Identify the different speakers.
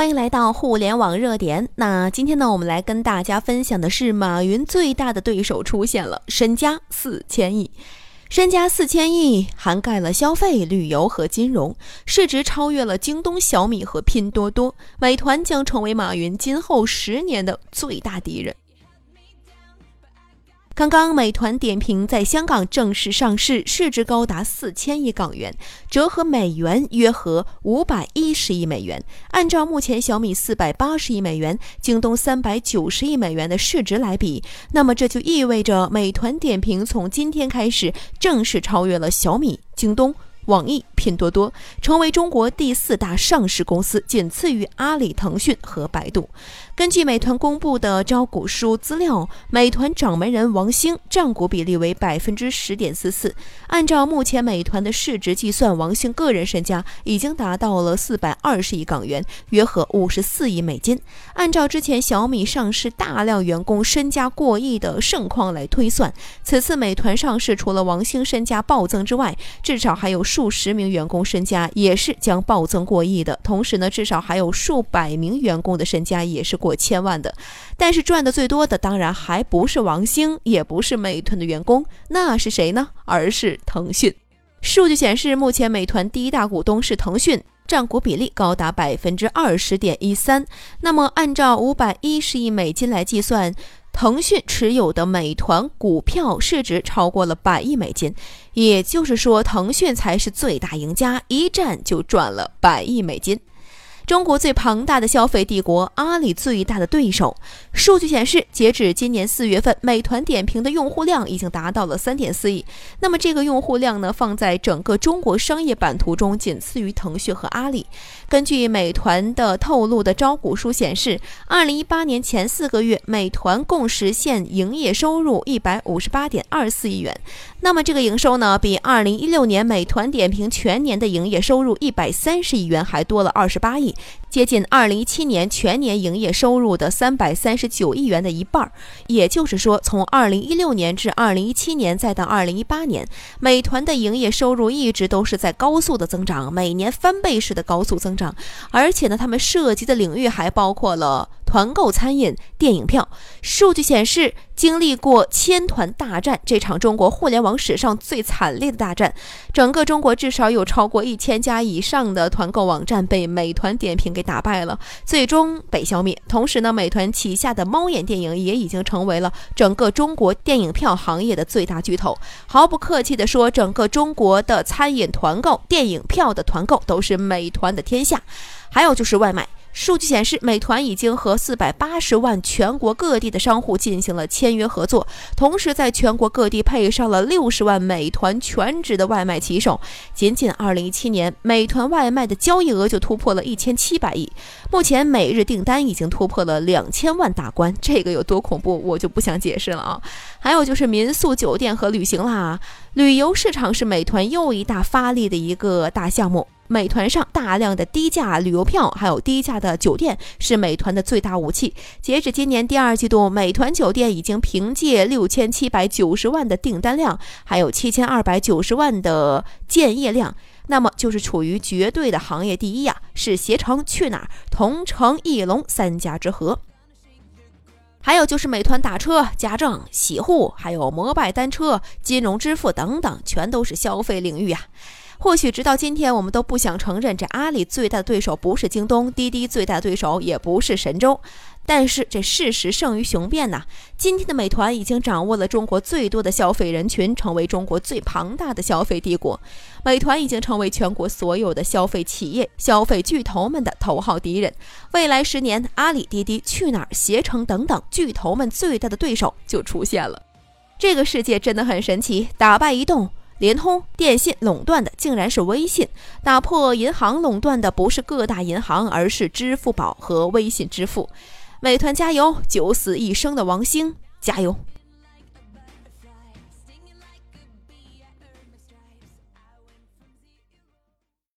Speaker 1: 欢迎来到互联网热点。那今天呢，我们来跟大家分享的是，马云最大的对手出现了，身家四千亿。身家四千亿，涵盖了消费、旅游和金融，市值超越了京东、小米和拼多多。美团将成为马云今后十年的最大敌人。刚刚，美团点评在香港正式上市，市值高达四千亿港元，折合美元约合五百一十亿美元。按照目前小米四百八十亿美元、京东三百九十亿美元的市值来比，那么这就意味着美团点评从今天开始正式超越了小米、京东。网易、拼多多成为中国第四大上市公司，仅次于阿里、腾讯和百度。根据美团公布的招股书资料，美团掌门人王兴占股比例为百分之十点四四。按照目前美团的市值计算，王兴个人身家已经达到了四百二十亿港元，约合五十四亿美金。按照之前小米上市大量员工身家过亿的盛况来推算，此次美团上市，除了王兴身家暴增之外，至少还有数。十名员工身家也是将暴增过亿的，同时呢，至少还有数百名员工的身家也是过千万的。但是赚的最多的当然还不是王兴，也不是美团的员工，那是谁呢？而是腾讯。数据显示，目前美团第一大股东是腾讯，占股比例高达百分之二十点一三。那么按照五百一十亿美金来计算。腾讯持有的美团股票市值超过了百亿美金，也就是说，腾讯才是最大赢家，一战就赚了百亿美金。中国最庞大的消费帝国阿里最大的对手。数据显示，截止今年四月份，美团点评的用户量已经达到了三点四亿。那么这个用户量呢，放在整个中国商业版图中，仅次于腾讯和阿里。根据美团的透露的招股书显示，二零一八年前四个月，美团共实现营业收入一百五十八点二四亿元。那么这个营收呢，比二零一六年美团点评全年的营业收入一百三十亿元还多了二十八亿。接近二零一七年全年营业收入的三百三十九亿元的一半儿，也就是说，从二零一六年至二零一七年，再到二零一八年，美团的营业收入一直都是在高速的增长，每年翻倍式的高速增长，而且呢，他们涉及的领域还包括了。团购餐饮、电影票，数据显示，经历过千团大战这场中国互联网史上最惨烈的大战，整个中国至少有超过一千家以上的团购网站被美团点评给打败了，最终被消灭。同时呢，美团旗下的猫眼电影也已经成为了整个中国电影票行业的最大巨头。毫不客气地说，整个中国的餐饮团购、电影票的团购都是美团的天下。还有就是外卖。数据显示，美团已经和四百八十万全国各地的商户进行了签约合作，同时在全国各地配上了六十万美团全职的外卖骑手。仅仅二零一七年，美团外卖的交易额就突破了一千七百亿，目前每日订单已经突破了两千万大关。这个有多恐怖，我就不想解释了啊！还有就是民宿、酒店和旅行啦，旅游市场是美团又一大发力的一个大项目。美团上大量的低价旅游票，还有低价的酒店，是美团的最大武器。截止今年第二季度，美团酒店已经凭借六千七百九十万的订单量，还有七千二百九十万的建业量，那么就是处于绝对的行业第一呀！是携程、去哪儿、同城、艺龙三家之和。还有就是美团打车、家政、洗护，还有摩拜单车、金融支付等等，全都是消费领域呀。或许直到今天，我们都不想承认，这阿里最大的对手不是京东，滴滴最大的对手也不是神州。但是这事实胜于雄辩呐！今天的美团已经掌握了中国最多的消费人群，成为中国最庞大的消费帝国。美团已经成为全国所有的消费企业、消费巨头们的头号敌人。未来十年，阿里、滴滴、去哪儿、携程等等巨头们最大的对手就出现了。这个世界真的很神奇，打败移动。联通、电信垄断的竟然是微信，打破银行垄断的不是各大银行，而是支付宝和微信支付。美团加油，九死一生的王兴加油！